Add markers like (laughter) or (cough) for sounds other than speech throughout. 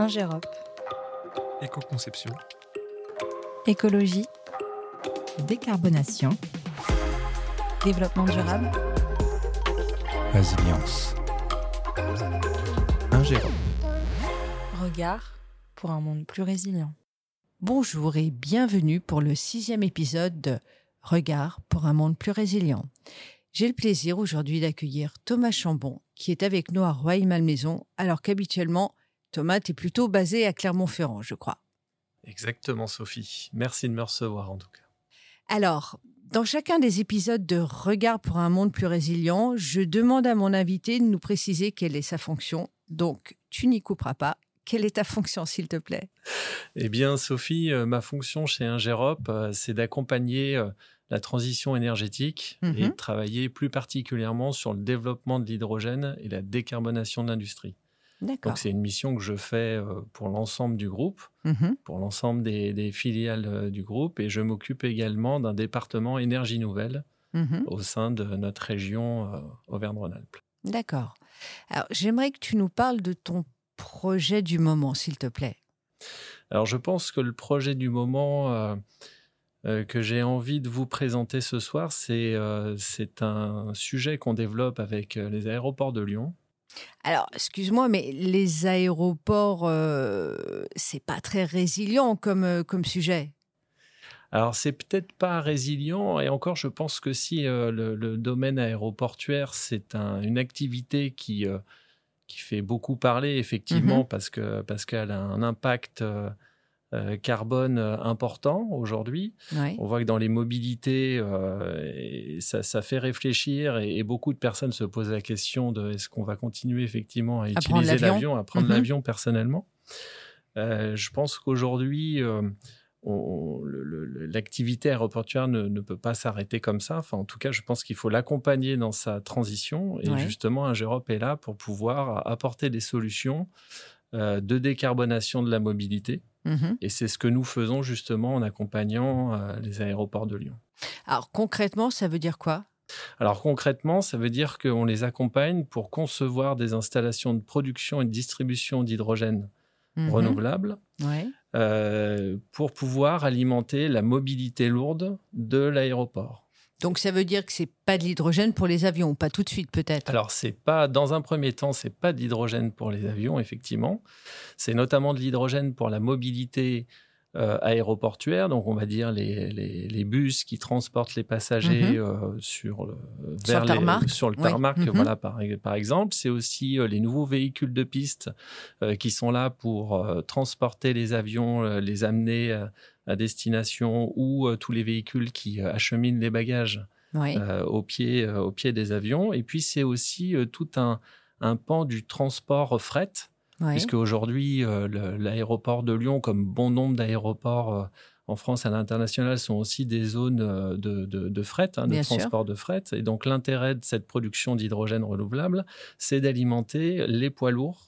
Ingérop. Éco-conception. Écologie. Décarbonation. Développement durable. Résilience. Ingérop. Regard pour un monde plus résilient. Bonjour et bienvenue pour le sixième épisode de Regard pour un monde plus résilient. J'ai le plaisir aujourd'hui d'accueillir Thomas Chambon, qui est avec nous à Roy-Malmaison, alors qu'habituellement, Thomas est plutôt basé à Clermont-Ferrand, je crois. Exactement, Sophie. Merci de me recevoir en tout cas. Alors, dans chacun des épisodes de Regard pour un monde plus résilient, je demande à mon invité de nous préciser quelle est sa fonction. Donc, tu n'y couperas pas. Quelle est ta fonction, s'il te plaît? Eh bien, Sophie, euh, ma fonction chez Ingérop, euh, c'est d'accompagner euh, la transition énergétique et Mhm. de travailler plus particulièrement sur le développement de l'hydrogène et la décarbonation de l'industrie. Donc, c'est une mission que je fais euh, pour l'ensemble du groupe, Mhm. pour l'ensemble des, des filiales euh, du groupe, et je m'occupe également d'un département énergie nouvelle Mhm. au sein de notre région euh, Auvergne-Rhône-Alpes. D'accord. Alors, j'aimerais que tu nous parles de ton projet du moment, s'il te plaît. Alors, je pense que le projet du moment euh, euh, que j'ai envie de vous présenter ce soir, c'est euh, un sujet qu'on développe avec les aéroports de Lyon. Alors, excuse-moi, mais les aéroports, euh, c'est pas très résilient comme, euh, comme sujet. Alors, c'est peut-être pas résilient, et encore, je pense que si euh, le, le domaine aéroportuaire, c'est un- une activité qui, euh, qui fait beaucoup parler, effectivement, parce que parce qu'elle a un impact euh, carbone euh, important aujourd'hui. Ouais. On voit que dans les mobilités, euh, ça, ça fait réfléchir et, et beaucoup de personnes se posent la question de est-ce qu'on va continuer effectivement à, utiliser l'avion à prendre Mhm. l'avion personnellement. Euh, je pense qu'aujourd'hui, euh, l'activité aéroportuaire ne, ne peut pas s'arrêter comme ça. Enfin, en tout cas, je pense qu'il faut l'accompagner dans sa transition. Et Ouais. justement, Ingérop est là pour pouvoir apporter des solutions euh, de décarbonation de la mobilité. Mhm. Et c'est ce que nous faisons justement en accompagnant euh, les aéroports de Lyon. Alors, concrètement, ça veut dire quoi? Alors concrètement, ça veut dire qu'on les accompagne pour concevoir des installations de production et de distribution d'hydrogène Mhm. renouvelable Ouais. euh, pour pouvoir alimenter la mobilité lourde de l'aéroport. Donc, ça veut dire que c'est pas de l'hydrogène pour les avions, pas tout de suite peut-être. Alors c'est pas dans un premier temps, c'est pas de l'hydrogène pour les avions effectivement. C'est notamment de l'hydrogène pour la mobilité euh, aéroportuaire, donc on va dire les, les, les bus qui transportent les passagers Mhm. euh, sur le Sur vers le les- tarmac. sur le Oui. tarmac, voilà par, par exemple. C'est aussi euh, les nouveaux véhicules de piste euh, qui sont là pour euh, transporter les avions, euh, les amener euh, à destination ou euh, tous les véhicules qui euh, acheminent les bagages euh, au, pied, au pied des avions. Et puis, c'est aussi tout un, un pan du transport fret, ouais. puisque aujourd'hui, euh, l'aéroport de Lyon, comme bon nombre d'aéroports euh, en France à l'international, sont aussi des zones euh, de, de, de fret, hein, de Bien sûr. transport de fret. Et donc, l'intérêt de cette production d'hydrogène renouvelable, c'est d'alimenter les poids lourds.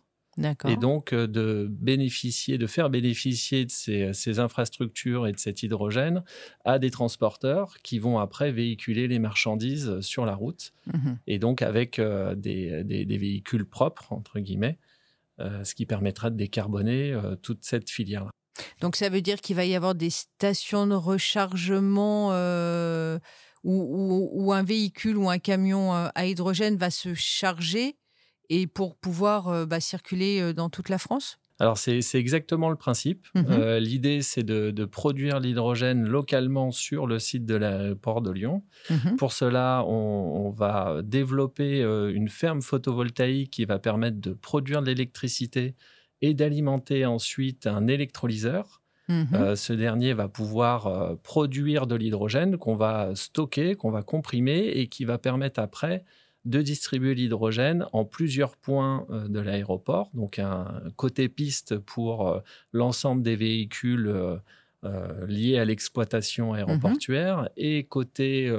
Et donc euh, de bénéficier, de faire bénéficier de ces, ces infrastructures et de cet hydrogène à des transporteurs qui vont après véhiculer les marchandises sur la route Mhm. et donc avec euh, des, des- des véhicules propres, entre guillemets, euh, ce qui permettra de décarboner euh, toute cette filière-là. Donc, ça veut dire qu'il va y avoir des stations de rechargement euh, où, où- où un véhicule ou un camion euh, à hydrogène va se charger et pour pouvoir euh, bah, circuler euh, dans toute la France? Alors c'est exactement le principe. Mhm. Euh, L'idée c'est de, de produire l'hydrogène localement sur le site de l'aéroport de Lyon. Mhm. Pour cela, on, on va développer euh, une ferme photovoltaïque qui va permettre de produire de l'électricité et d'alimenter ensuite un électrolyseur. Mhm. Euh, ce dernier va pouvoir produire de l'hydrogène qu'on va stocker, qu'on va comprimer et qui va permettre après de distribuer l'hydrogène en plusieurs points euh, de l'aéroport. Donc un côté piste pour euh, l'ensemble des véhicules euh, liés à l'exploitation aéroportuaire et côté,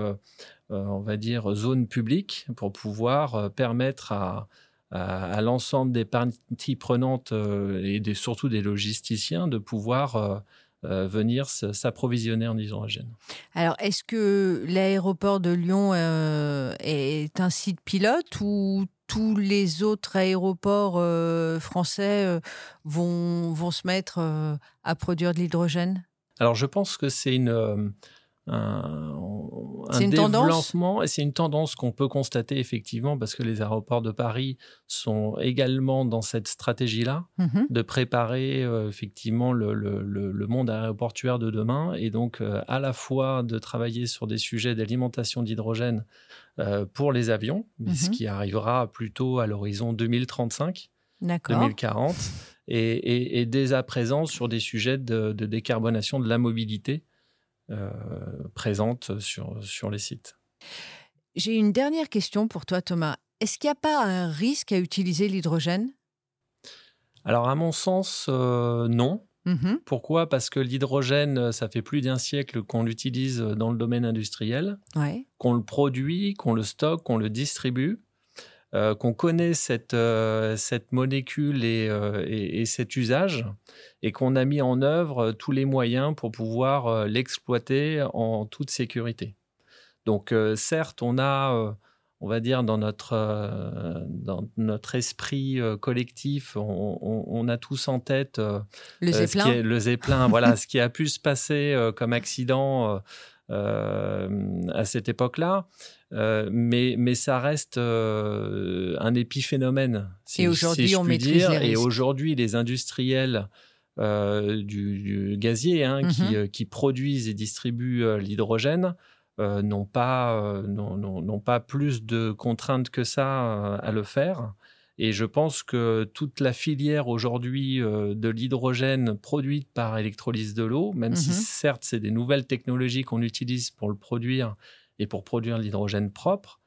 on va dire, zone publique pour pouvoir permettre à, à, à l'ensemble des parties prenantes et des, surtout des logisticiens de pouvoir euh, venir s'approvisionner en hydrogène. Alors, est-ce que l'aéroport de Lyon euh, est un site pilote ou tous les autres aéroports euh, français vont, vont se mettre à produire de l'hydrogène? Alors je pense que c'est une, un, une développement et c'est une tendance qu'on peut constater effectivement parce que les aéroports de Paris sont également dans cette stratégie-là Mhm. de préparer euh, effectivement le, le- le- le monde aéroportuaire de demain et donc euh, à la fois de travailler sur des sujets d'alimentation d'hydrogène euh, pour les avions, mais ce Mhm. qui arrivera plutôt à l'horizon 2035. D'accord. 2040 et, et- et dès à présent sur des sujets de, de décarbonation de la mobilité euh, présente sur, sur les sites. J'ai une dernière question pour toi, Thomas. Est-ce qu'il n'y a pas un risque à utiliser l'hydrogène? Alors à mon sens, euh, non. Mhm. Pourquoi? Parce que l'hydrogène, ça fait plus d'un siècle qu'on l'utilise dans le domaine industriel, Ouais. qu'on le produit, qu'on le stocke, qu'on le distribue, euh, qu'on connaît cette, euh, cette molécule et, euh, et- et cet usage, et qu'on a mis en œuvre tous les moyens pour pouvoir l'exploiter en toute sécurité. Donc certes, on a, on va dire, dans notre, dans notre esprit collectif, on, on- on a tous en tête Le euh, ce Zeppelin qui est- le Zeppelin, voilà, (laughs) ce qui a pu se passer comme accident à cette époque-là. Euh, mais, mais ça reste euh, un épiphénomène. Si, Et aujourd'hui, si on maîtrise dire. les Et aujourd'hui, les industriels euh, du, du gazier hein, qui, Mhm. euh, qui produisent et distribuent euh, l'hydrogène euh, n'ont pas, euh, pas plus de contraintes que ça euh, à le faire. Et je pense que toute la filière aujourd'hui euh, de l'hydrogène produite par électrolyse de l'eau, même si Mhm. certes c'est des nouvelles technologies qu'on utilise pour le produire et pour produire l'hydrogène propre,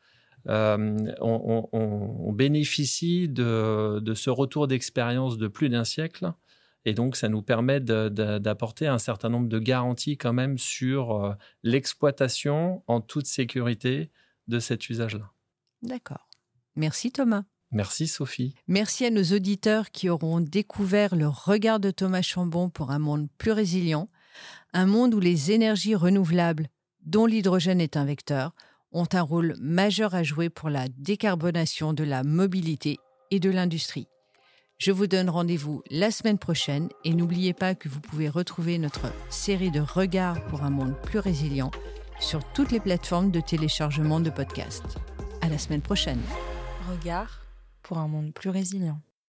euh, on, on- on- on bénéficie de, de ce retour d'expérience de plus d'un siècle. Et donc, ça nous permet d'apporter un certain nombre de garanties quand même sur euh, l'exploitation en toute sécurité de cet usage-là. D'accord. Merci, Thomas. Merci Sophie. Merci à nos auditeurs qui auront découvert le regard de Thomas Chambon pour un monde plus résilient, un monde où les énergies renouvelables, dont l'hydrogène est un vecteur, ont un rôle majeur à jouer pour la décarbonation de la mobilité et de l'industrie. Je vous donne rendez-vous la semaine prochaine et n'oubliez pas que vous pouvez retrouver notre série de regards pour un monde plus résilient sur toutes les plateformes de téléchargement de podcasts. À la semaine prochaine. Regard pour un monde plus résilient.